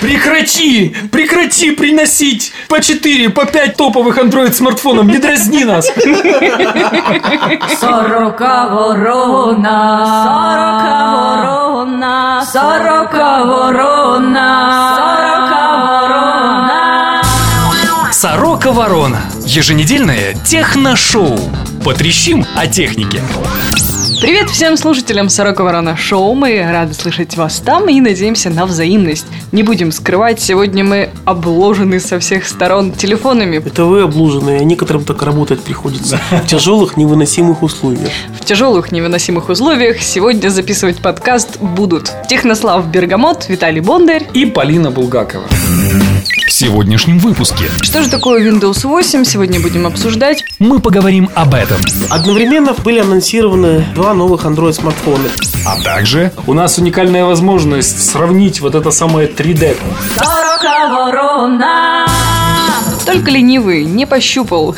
Прекрати! Прекрати приносить по 4, по 5 топовых Android смартфонов. Не дразни нас. Сорока ворона, сорока ворона, сорока ворона, сорока ворона. Сорока Ворона. Еженедельное техношоу. Потрещим о технике. Привет всем слушателям Сорока Ворона Шоу. Мы рады слышать вас там и надеемся на взаимность. Не будем скрывать, сегодня мы обложены со всех сторон телефонами. Это вы облуженные, а некоторым так работать приходится в тяжелых невыносимых условиях. В тяжелых невыносимых условиях сегодня записывать подкаст будут Технослав Бергамот, Виталий Бондарь. И Полина Булгакова. В сегодняшнем выпуске Что же такое Windows 8, сегодня будем обсуждать. мы поговорим об этом, Одновременно были анонсированы два новых Android смартфона. а также У нас уникальная возможность сравнить вот это самое 3D. Сорока ворона. Только ленивый не пощупал,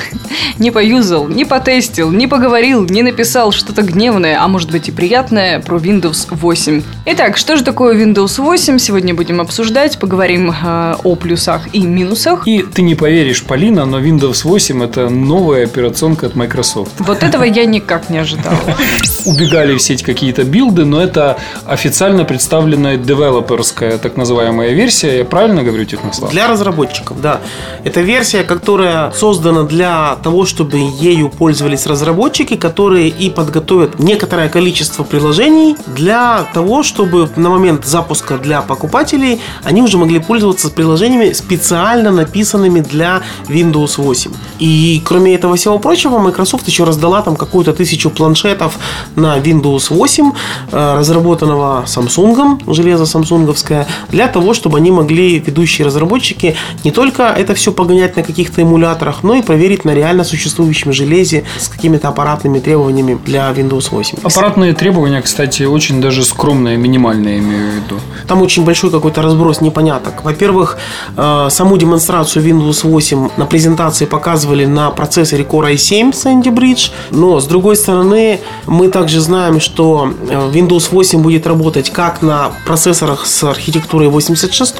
не поюзал, не потестил, не поговорил, не написал что-то гневное, а может быть и приятное про Windows 8. Итак, что же такое Windows 8? Сегодня будем обсуждать, поговорим э, о плюсах и минусах. И ты не поверишь, Полина, но Windows 8 это новая операционка от Microsoft. Вот этого я никак не ожидала. Убегали в сеть какие-то билды, но это официально представленная девелоперская так называемая версия. Я правильно говорю, Технослав? Для разработчиков, да. Это версия, которая создана для того, чтобы ею пользовались разработчики, которые и подготовят некоторое количество приложений для того, чтобы на момент запуска для покупателей они уже могли пользоваться приложениями, специально написанными для Windows 8. И кроме этого всего прочего, Microsoft еще раздала там какую-то тысячу планшетов на Windows 8, э, разработанного Samsung, железо самсунговское, для того, чтобы они могли, ведущие разработчики, не только это все погонять на каких-то эмуляторах, но и проверить на реально существующем железе с какими-то аппаратными требованиями для Windows 8. Аппаратные требования, кстати, очень даже скромные, минимальные, имею в виду. Там очень большой какой-то разброс непоняток. Во-первых, э, саму демонстрацию Windows 8 на презентации показывали на процессоре Core i7 Sandy Bridge, но с другой стороны, мы также знаем, что э, Windows 8 будет работать как на процессорах с архитектурой 86,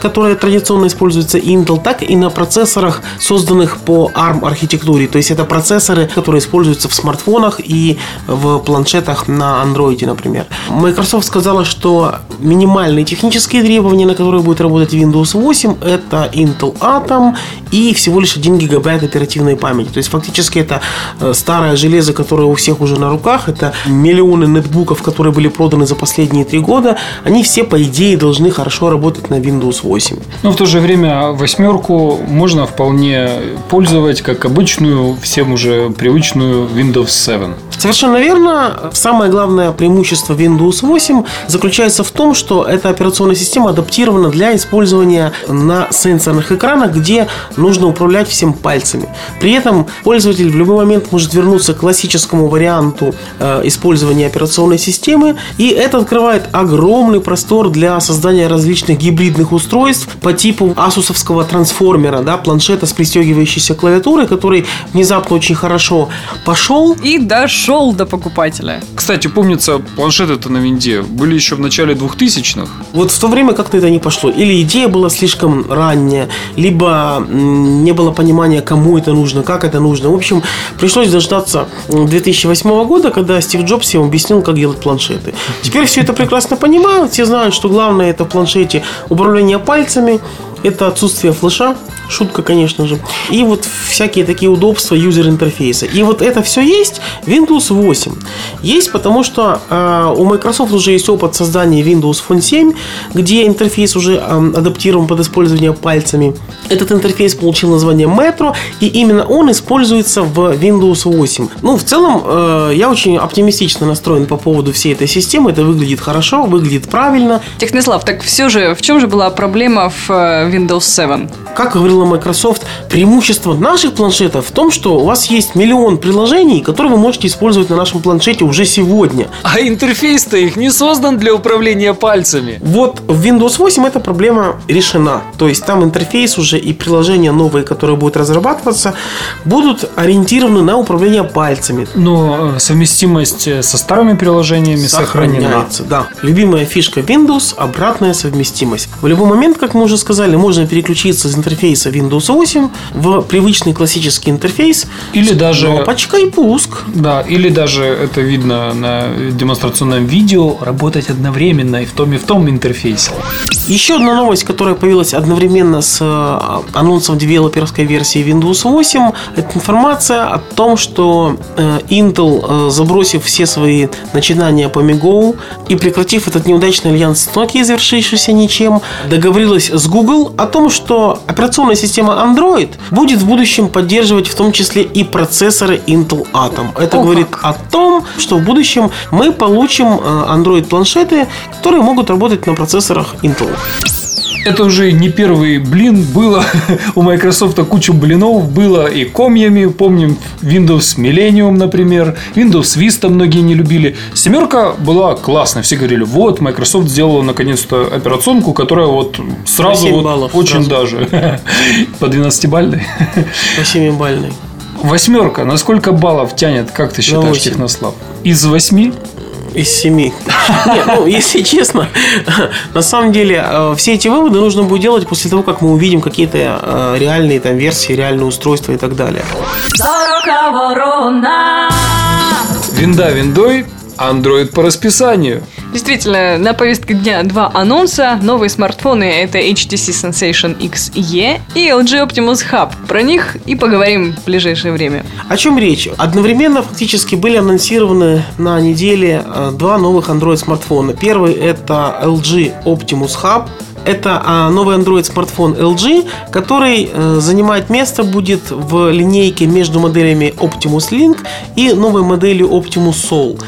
которая традиционно используется Intel, так и на процессорах, созданных по ARM архитектуре. То есть это процессоры, которые используются в смартфонах и в планшетах на Android, например. Microsoft сказала, что минимальные технические требования, на которые будет работать Windows 8, это Intel Atom и всего лишь 1 гигабайт оперативной памяти. То есть фактически это э, старое железо, которое у всех уже на руках, это миллионы нетбуков, которые были проданы за последние три года, они все, по идее, должны хорошо работать на Windows 8. Но в то же время восьмерку можно вполне пользовать как обычную, всем уже привычную Windows 7. Совершенно верно. Самое главное преимущество Windows 8 заключается в том, что эта операционная система адаптирована для использования на сенсорных экранах, где нужно управлять всем пальцами. При этом пользователь в любой момент может вернуться к классическому варианту э, использования операционной системы, и это открывает огромный простор для создания различных гибридных устройств по типу асусовского трансформера, да, планшета с пристегивающейся клавиатурой, который внезапно очень хорошо пошел, И дошел до покупателя. Кстати, помнится, планшеты-то на винде были еще в начале 2000-х. Вот в то время как-то это не пошло. Или идея была слишком ранняя, либо не было понимания, кому это нужно, как это нужно. В общем, пришлось дождаться м, 2008 года, когда Стив Джобс всем объяснил, как делать планшеты. Теперь все это прекрасно понимают, все знают, что главное это в планшете управление пальцами, это отсутствие флеша, шутка, конечно же, и вот всякие такие удобства юзер-интерфейса. И вот это все есть Windows 8. Есть, потому что э, у Microsoft уже есть опыт создания Windows Phone 7, где интерфейс уже э, адаптирован под использование пальцами. Этот интерфейс получил название Metro, и именно он используется в Windows 8. Ну, в целом, э, я очень оптимистично настроен по поводу всей этой системы. Это выглядит хорошо, выглядит правильно. Технослав, так все же, в чем же была проблема в э, Windows 7? Как говорила Microsoft, преимущество наших планшетов в том, что у вас есть миллион приложений, которые вы можете использовать на нашем планшете уже сегодня. А интерфейс-то их не создан для управления пальцами. Вот в Windows 8 эта проблема решена. То есть там интерфейс уже и приложения новые, которые будут разрабатываться, будут ориентированы на управление пальцами. Но э, совместимость э, со старыми приложениями сохранена. Сохраняется, да. Любимая фишка Windows – обратная совместимость. В любой момент, как мы уже сказали, можно переключиться из интерфейса Windows 8 в привычный классический интерфейс. Или даже- Кнопочка и пуск. Да, или даже это видно на демонстрационном видео, работать одновременно и в том и в том интерфейсе. Еще одна новость, которая появилась одновременно с э, анонсом девелоперской версии Windows 8, это информация о том, что э, Intel, э, забросив все свои начинания по MiGo и прекратив этот неудачный альянс с Nokia, завершившийся ничем, договорилась с Google о том, что операционная система Android будет в будущем поддерживать в том числе и процессоры Intel Atom. Это О, говорит как. о том, что в будущем мы получим э, Android-планшеты, которые могут работать на процессорах Intel. Это уже не первый блин, было у Microsoft кучу блинов, было и комьями, помним Windows Millennium, например, Windows Vista многие не любили. Семерка была классная, все говорили, вот, Microsoft сделала наконец-то операционку, которая вот сразу На 7 вот баллов очень сразу. даже по 12-бальной. По 7-бальной. Восьмерка, на сколько баллов тянет, как ты считаешь. Технослав? Из восьми? Из семи. Нет, ну, если честно, на самом деле, э, все эти выводы нужно будет делать после того, как мы увидим какие-то э, реальные там версии, реальные устройства и так далее. Винда виндой, Android по расписанию. Действительно, на повестке дня два анонса. Новые смартфоны — это HTC Sensation XE и LG Optimus Hub. Про них и поговорим в ближайшее время. О чем речь? Одновременно фактически были анонсированы на неделе э, два новых Android смартфона. Первый это LG Optimus Hub. Это а, новый Android смартфон LG, который э, занимает место будет в линейке между моделями Optimus Link и новой моделью Optimus Soul.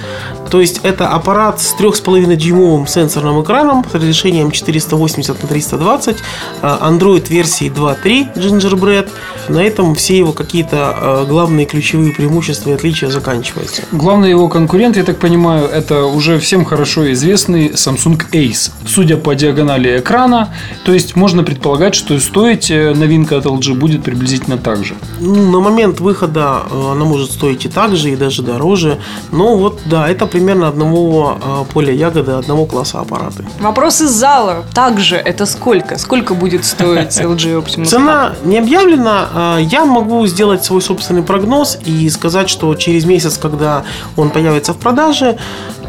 То есть это аппарат с 3,5 дюймовым сенсорным экраном с разрешением 480 на 320, э, Android версии 2.3 Gingerbread. На этом все его какие-то э, главные ключевые преимущества и отличия заканчиваются. Главный его конкурент, я так понимаю, это уже всем хорошо известный Samsung Ace. Судя по диагонали экрана, то есть можно предполагать, что стоить э, новинка от LG будет приблизительно так же. Ну, на момент выхода она может стоить и так же, и даже дороже. Но вот, да, это примерно одного э, поля ягоды, одного класса аппараты. Вопрос из зала. Также это сколько? Сколько будет стоить LG Optimus? Цена не объявлена. а, Я могу сделать свой собственный прогноз и сказать, что через месяц, когда он появится в продаже,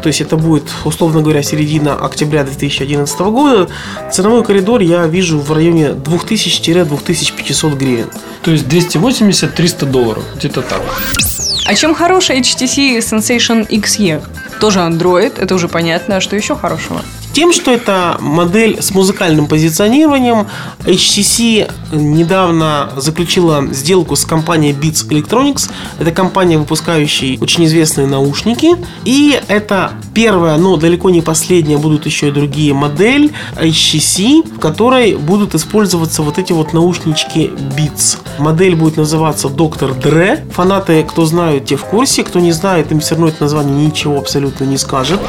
то есть это будет, условно говоря, середина октября 2011 года, ценовой коридор я вижу в районе 2000-2500 гривен. То есть 280-300 долларов, где-то так. А чем хороший HTC Sensation XE? Тоже Android, это уже понятно. А что еще хорошего? Тем, что это модель с музыкальным позиционированием, HTC недавно заключила сделку с компанией Beats Electronics. Это компания, выпускающая очень известные наушники. И это первая, но далеко не последняя, будут еще и другие модель HTC, в которой будут использоваться вот эти вот наушнички Beats. Модель будет называться Dr. Dre. Фанаты, кто знают, те в курсе. Кто не знает, им все равно это название ничего абсолютно не скажет.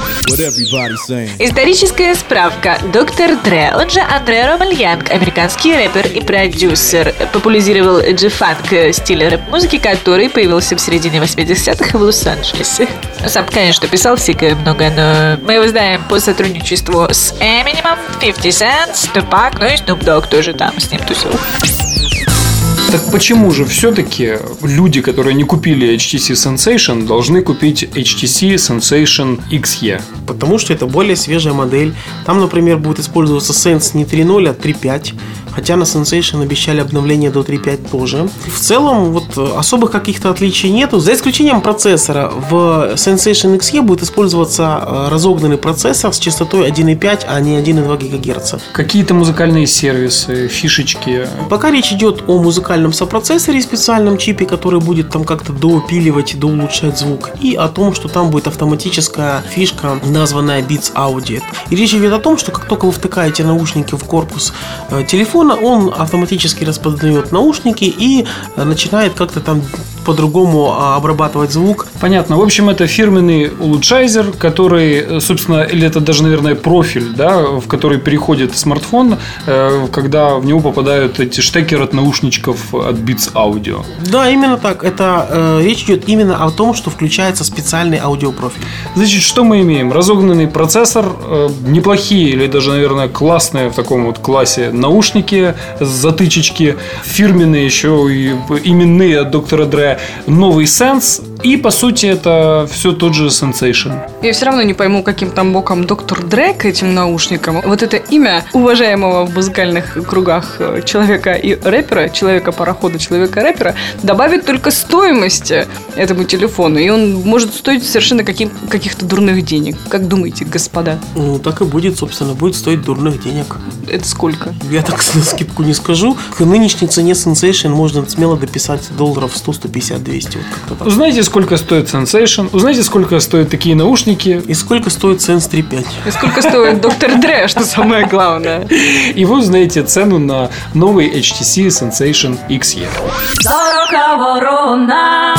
Историческая справка. Доктор Дре, он же Андре Ромальянг, американский рэпер и продюсер, популяризировал джи-фанк стиль рэп-музыки, который появился в середине 80-х в Лос-Анджелесе. Сам, конечно, писал всякое много, но мы его знаем по сотрудничеству с Эминемом, 50 Cent, Tupac, ну и Snoop Dogg тоже там с ним тусил. Так почему же все-таки люди, которые не купили HTC Sensation, должны купить HTC Sensation XE? Потому что это более свежая модель. Там, например, будет использоваться Sense не 3.0, а 3.5. Хотя на Sensation обещали обновление до 3.5 тоже. В целом, вот э, особых каких-то отличий нету. За исключением процессора. В Sensation XE будет использоваться э, разогнанный процессор с частотой 1.5, а не 1.2 ГГц. Какие-то музыкальные сервисы, фишечки. Пока речь идет о музыкальном сопроцессоре, специальном чипе, который будет там как-то доупиливать, доулучшать звук, и о том, что там будет автоматическая фишка, названная Beats Audio. И речь идет о том, что как только вы втыкаете наушники в корпус э, телефона, телефона, он автоматически распознает наушники и э, начинает как-то там по-другому а, обрабатывать звук. Понятно. В общем, это фирменный улучшайзер, который, э, собственно, или это даже, наверное, профиль, да, в который переходит смартфон, э, когда в него попадают эти штекеры от наушничков от Beats Audio. Да, именно так. Это э, речь идет именно о том, что включается специальный аудиопрофиль. Значит, что мы имеем? Разогнанный процессор, э, неплохие или даже, наверное, классные в таком вот классе наушники затычечки, фирменные еще и именные от доктора Дре, новый Sense, и по сути это все тот же Sensation. Я все равно не пойму, каким там боком доктор Дре к этим наушникам. Вот это имя уважаемого в музыкальных кругах э, человека и рэпера, человека-парохода, человека-рэпера, добавит только стоимости этому телефону. И он может стоить совершенно каким, каких-то дурных денег. Как думаете, господа? Ну, так и будет, собственно, будет стоить дурных денег. Это сколько? Я так на скидку не скажу. К нынешней цене Sensation можно смело дописать долларов 100-150-200. Вот как-то так. Узнаете, сколько стоит Sensation, узнаете, сколько стоят такие наушники, И сколько стоит Sense 3.5? И сколько стоит доктор Дре, что самое главное? и вы узнаете цену на новый HTC Sensation XE. Сорока ворона.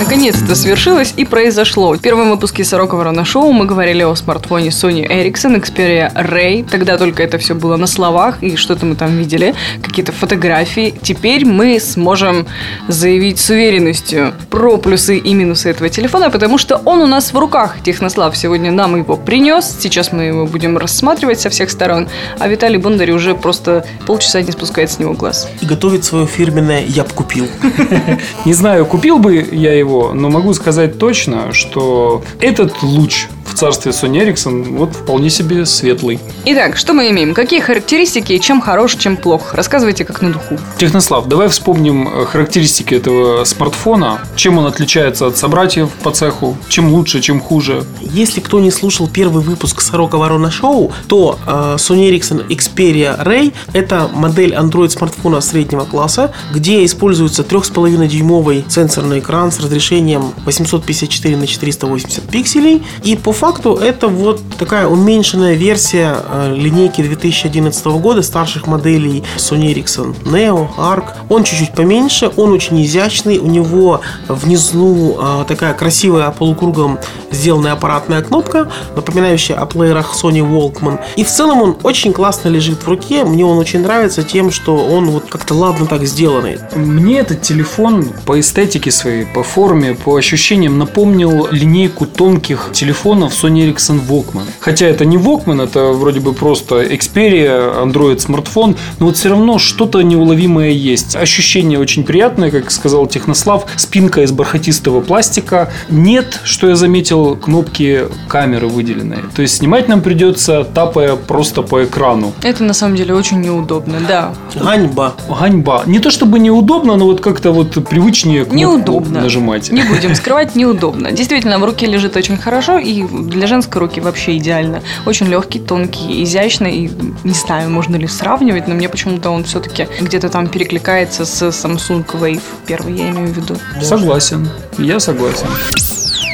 Наконец-то свершилось и произошло. В первом выпуске «Сорока Ворона Шоу» мы говорили о смартфоне Sony Ericsson Xperia Ray. Тогда только это все было на словах, и что-то мы там видели, какие-то фотографии. Теперь мы сможем заявить с уверенностью про плюсы и минусы этого телефона, потому что он у нас в руках. Технослав сегодня нам его принес. Сейчас мы его будем рассматривать со всех сторон. А Виталий Бондарь уже просто полчаса не спускает с него глаз. И готовит свое фирменное «я б купил». Не знаю, купил бы я его, но могу сказать точно, что этот луч в царстве Sony Ericsson вот вполне себе светлый. Итак, что мы имеем? Какие характеристики, и чем хорош, чем плох? Рассказывайте как на духу. Технослав, давай вспомним э, характеристики этого смартфона. Чем он отличается от собратьев по цеху? Чем лучше, чем хуже? Если кто не слушал первый выпуск «Сорока Ворона Шоу», то э, Sony Ericsson Xperia Ray – это модель Android смартфона среднего класса, где используется 3,5-дюймовый сенсорный экран с разрешением 854 на 480 пикселей. И по факту это вот такая уменьшенная версия э, линейки 2011 года старших моделей Sony Ericsson Neo, Arc. Он чуть-чуть поменьше, он очень изящный, у него внизу э, такая красивая полукругом сделанная аппаратная кнопка, напоминающая о плеерах Sony Walkman. И в целом он очень классно лежит в руке. Мне он очень нравится тем, что он вот как-то ладно так сделанный. Мне этот телефон по эстетике своей, по форме, по ощущениям напомнил линейку тонких телефонов Sony Ericsson Walkman. Хотя это не Walkman, это вроде бы просто Xperia, Android смартфон, но вот все равно что-то неуловимое есть. Ощущение очень приятное, как сказал Технослав, спинка из бархатистого пластика. Нет, что я заметил, кнопки камеры выделенные. То есть снимать нам придется, тапая просто по экрану. Это на самом деле очень неудобно, да. Ганьба. Ганьба. Не то чтобы неудобно, но вот как-то вот привычнее кнопку Неудобно. нажимать. Не будем скрывать, неудобно. Действительно, в руке лежит очень хорошо, и для женской руки вообще идеально. Очень легкий, тонкий, изящный, не знаю, можно ли сравнивать, но мне почему-то он все-таки где-то там перекликается с Samsung Wave первый, я имею в виду. Согласен. Я согласен.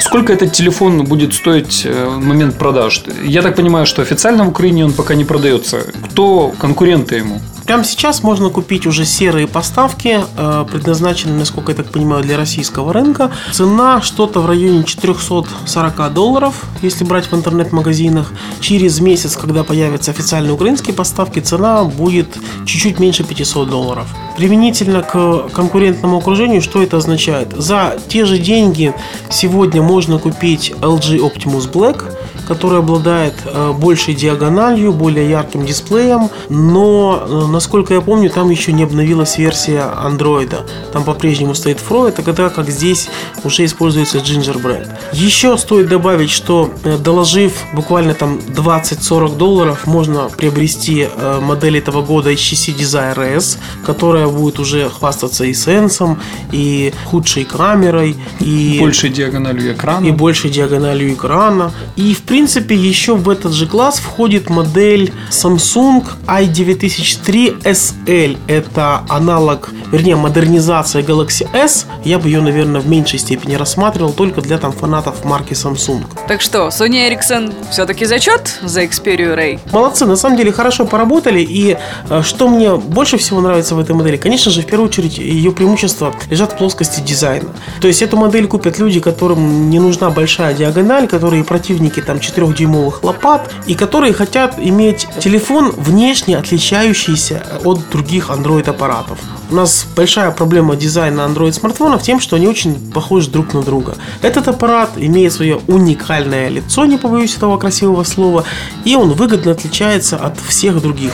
Сколько этот телефон будет стоить э, в момент продаж? Я так понимаю, что официально в Украине он пока не продается. Кто конкуренты ему? Прямо сейчас можно купить уже серые поставки, э, предназначенные, насколько я так понимаю, для российского рынка. Цена что-то в районе 440 долларов, если брать в интернет-магазинах. Через месяц, когда появятся официальные украинские поставки, цена будет чуть-чуть меньше 500 долларов. Применительно к конкурентному окружению, что это означает? За те же деньги сегодня можно купить LG Optimus Black, который обладает э, большей диагональю, более ярким дисплеем, но, э, насколько я помню, там еще не обновилась версия Android. Там по-прежнему стоит Froid, а тогда как здесь уже используется Gingerbread. Еще стоит добавить, что э, доложив буквально там 20-40 долларов, можно приобрести модель этого года HTC Desire S, которая будет уже хвастаться и сенсом, и худшей камерой, и Большей диагональю экрана. и большей диагональю экрана. И, в принципе, еще в этот же класс входит модель Samsung i9003 SL. Это аналог, вернее, модернизация Galaxy S. Я бы ее, наверное, в меньшей степени рассматривал только для там фанатов марки Samsung. Так что, Sony Ericsson все-таки зачет за Xperia Ray? Молодцы, на самом деле хорошо поработали. И э, что мне больше всего нравится в этой модели, конечно же, в первую очередь, ее преимущества лежат в плоскости дизайна. То есть эту модель купят люди, которым не нужна большая диагональ, которые противники там 4-дюймовых лопат, и которые хотят иметь телефон внешне отличающийся от других Android аппаратов. У нас большая проблема дизайна Android смартфонов тем, что они очень похожи друг на друга. Этот аппарат имеет свое уникальное лицо, не побоюсь этого красивого слова, и он выгодно отличается от всех других.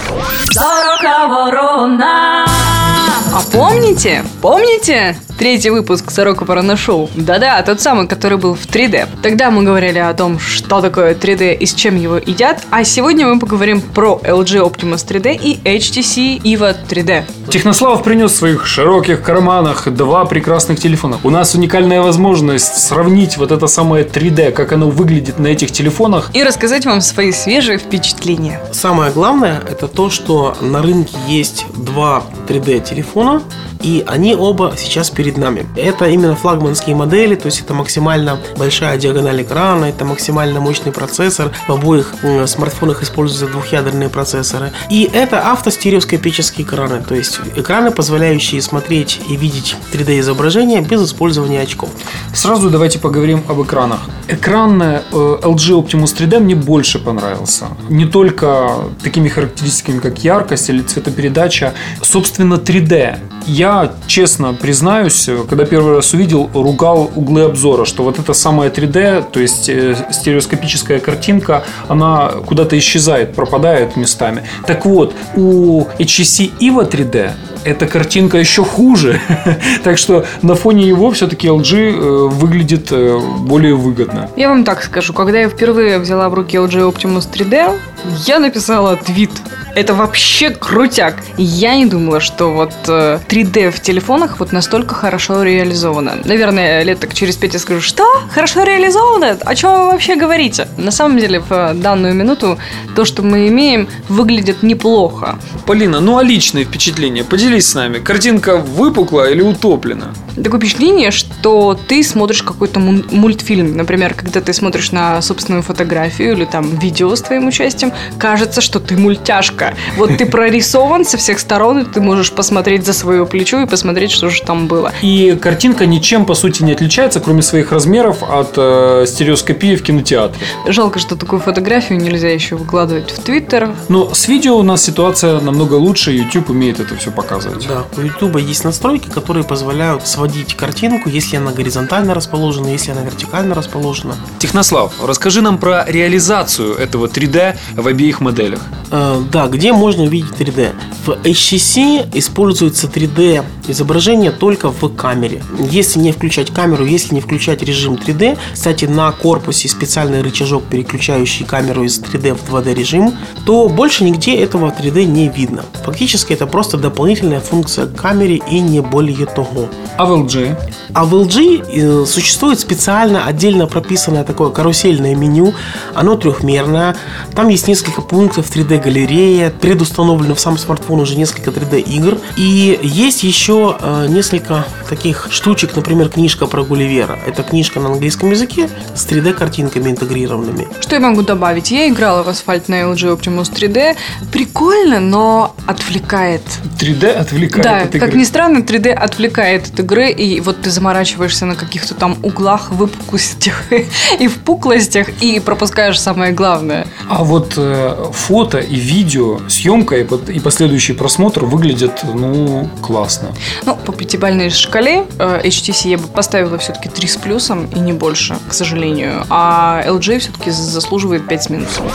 А помните? Помните? Третий выпуск Сорока Парана Шоу. Да-да, тот самый, который был в 3D. Тогда мы говорили о том, что такое 3D и с чем его едят. А сегодня мы поговорим про LG Optimus 3D и HTC EVO 3D. Технослав принес в своих широких карманах два прекрасных телефона. У нас уникальная возможность сравнить вот это самое 3D, как оно выглядит на этих телефонах. И рассказать вам свои свежие впечатления. Самое главное, это то, что на рынке есть два 3D телефона, и они оба сейчас перед нами. Это именно флагманские модели, то есть это максимально большая диагональ экрана, это максимально мощный процессор. В обоих смартфонах используются двухъядерные процессоры. И это автостереоскопические экраны, то есть экраны, позволяющие смотреть и видеть 3D изображение без использования очков. Сразу давайте поговорим об экранах. Экран э, LG Optimus 3D мне больше понравился. Не только такими характеристиками, как яркость или цветопередача, собственно 3D. Я, честно признаюсь, когда первый раз увидел, ругал углы обзора, что вот это самое 3D, то есть э, стереоскопическая картинка, она куда-то исчезает, пропадает местами. Так вот, у HTC EVO 3D эта картинка еще хуже. так что на фоне его все-таки LG э, выглядит э, более выгодно. Я вам так скажу, когда я впервые взяла в руки LG Optimus 3D, я написала твит. Это вообще крутяк. Я не думала, что вот э, 3D в телефонах вот настолько хорошо реализовано. Наверное, лет так через пять я скажу, что? Хорошо реализовано? О чем вы вообще говорите? На самом деле, в э, данную минуту то, что мы имеем, выглядит неплохо. Полина, ну а личные впечатления? Поделись с нами. Картинка выпукла или утоплена? Такое впечатление, что ты смотришь какой-то мультфильм. Например, когда ты смотришь на собственную фотографию или там видео с твоим участием, кажется, что ты мультяшка. Вот ты прорисован со всех сторон, и ты можешь посмотреть за свое плечо и посмотреть, что же там было. И картинка ничем, по сути, не отличается, кроме своих размеров от э, стереоскопии в кинотеатре. Жалко, что такую фотографию нельзя еще выкладывать в Твиттер. Но с видео у нас ситуация намного лучше, YouTube умеет это все показывать. Да, у YouTube есть настройки, которые позволяют сводить картинку, если она горизонтально расположена, если она вертикально расположена. Технослав, расскажи нам про реализацию этого 3D в обеих моделях. Э, да, где можно увидеть 3D? В HTC используется 3D изображение только в камере. Если не включать камеру, если не включать режим 3D, кстати, на корпусе специальный рычажок, переключающий камеру из 3D в 2D режим, то больше нигде этого 3D не видно. Фактически это просто дополнительная функция к камере и не более того. А в LG? А в LG э, существует специально отдельно прописанное такое карусельное меню. Оно трехмерное. Там есть несколько пунктов 3D-галерея. Предустановлено в сам смартфон уже несколько 3D-игр. И есть еще э, несколько таких штучек. Например, книжка про Гулливера. Это книжка на английском языке с 3D-картинками интегрированными. Что я могу добавить? Я играла в асфальт на LG Optimus 3D. Прикольно, но отвлекает. 3D отвлекает да, от как игры. ни странно, 3D отвлекает от игры, и вот ты заморачиваешься на каких-то там углах, выпуклостях и впуклостях, и пропускаешь самое главное. А вот э, фото и видео, съемка и, под- и последующий просмотр выглядят, ну, классно. Ну, по пятибалльной шкале э, HTC я бы поставила все-таки 3 с плюсом и не больше, к сожалению. А LG все-таки заслуживает 5 с минусом.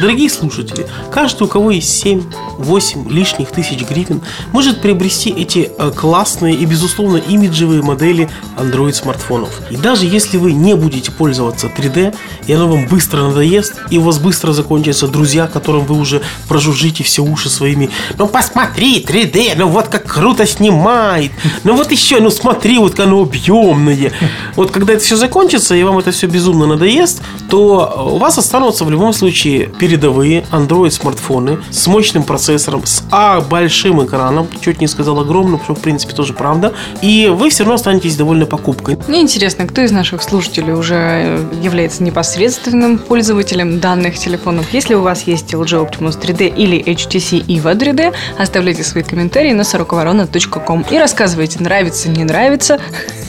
Дорогие слушатели, каждый, у кого есть 7, 8 лишних тысяч гривен может приобрести эти э, классные и, безусловно, имиджевые модели Android смартфонов. И даже если вы не будете пользоваться 3D, и оно вам быстро надоест, и у вас быстро закончатся друзья, которым вы уже прожужжите все уши своими «Ну посмотри, 3D, ну вот как круто снимает, ну вот еще, ну смотри, вот как оно объемное». Вот когда это все закончится, и вам это все безумно надоест, то у вас останутся в любом случае передовые Android смартфоны с мощным процессором, с а большим экраном, чуть не сказал огромным, что в принципе тоже правда, и вы все равно останетесь довольны покупкой. Мне интересно, кто из наших слушателей уже э, является непосредственным пользователем данных телефонов. Если у вас есть LG Optimus 3D или HTC EVO 3D, оставляйте свои комментарии на сороковорона.ком и рассказывайте, нравится, не нравится.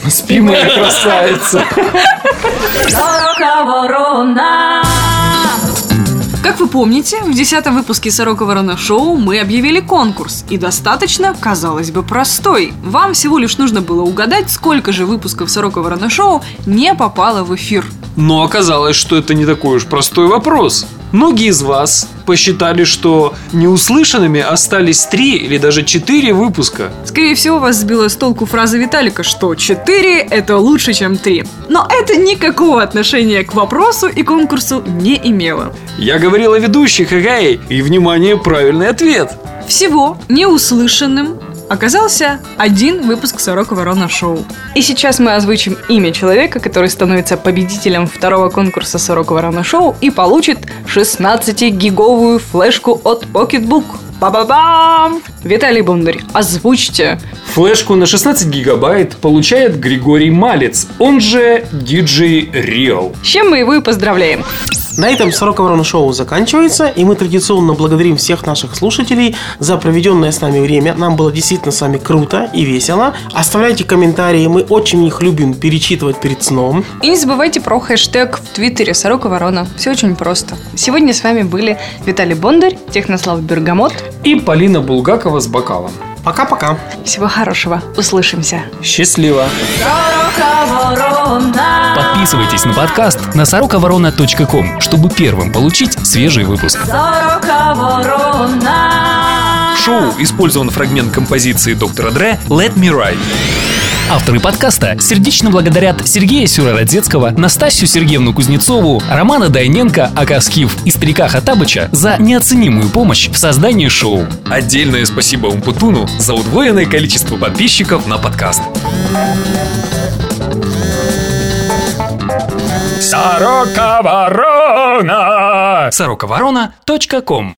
Спи, моя красавица. Сорока ворона. Помните, в десятом выпуске «Сорока Ворона Шоу» мы объявили конкурс. И достаточно, казалось бы, простой. Вам всего лишь нужно было угадать, сколько же выпусков «Сорока Ворона Шоу» не попало в эфир. Но оказалось, что это не такой уж простой вопрос. Многие из вас посчитали, что неуслышанными остались три или даже четыре выпуска. Скорее всего, вас сбила с толку фраза Виталика, что 4 – это лучше, чем 3. Но это никакого отношения к вопросу и конкурсу не имело. Я говорил о ведущих, эгей, и, внимание, правильный ответ. Всего неуслышанным оказался один выпуск «Сорока Ворона Шоу». И сейчас мы озвучим имя человека, который становится победителем второго конкурса «Сорока Ворона Шоу» и получит 16-гиговую флешку от Pocketbook. Ба-ба-бам! Виталий Бондарь, озвучьте. Флешку на 16 гигабайт получает Григорий Малец, он же DJ Real. С чем мы его и поздравляем. На этом «Сорока Ворона Шоу» заканчивается, и мы традиционно благодарим всех наших слушателей за проведенное с нами время. Нам было действительно с вами круто и весело. Оставляйте комментарии, мы очень их любим перечитывать перед сном. И не забывайте про хэштег в Твиттере «Сорока Ворона». Все очень просто. Сегодня с вами были Виталий Бондарь, Технослав Бергамот. И Полина Булгакова с бокалом. Пока-пока. Всего хорошего. Услышимся. Счастливо! Сорока ворона. Подписывайтесь на подкаст на сороковорона.ком, чтобы первым получить свежий выпуск. В шоу использован фрагмент композиции доктора Дре «Let Me Ride». Авторы подкаста сердечно благодарят Сергея Сюрородецкого, Настасью Сергеевну Кузнецову, Романа Дайненко, Акаскив и Старика Хатабыча за неоценимую помощь в создании шоу. Отдельное спасибо Умпутуну за удвоенное количество подписчиков на подкаст. Сорока ворона! Сорокаворона.ком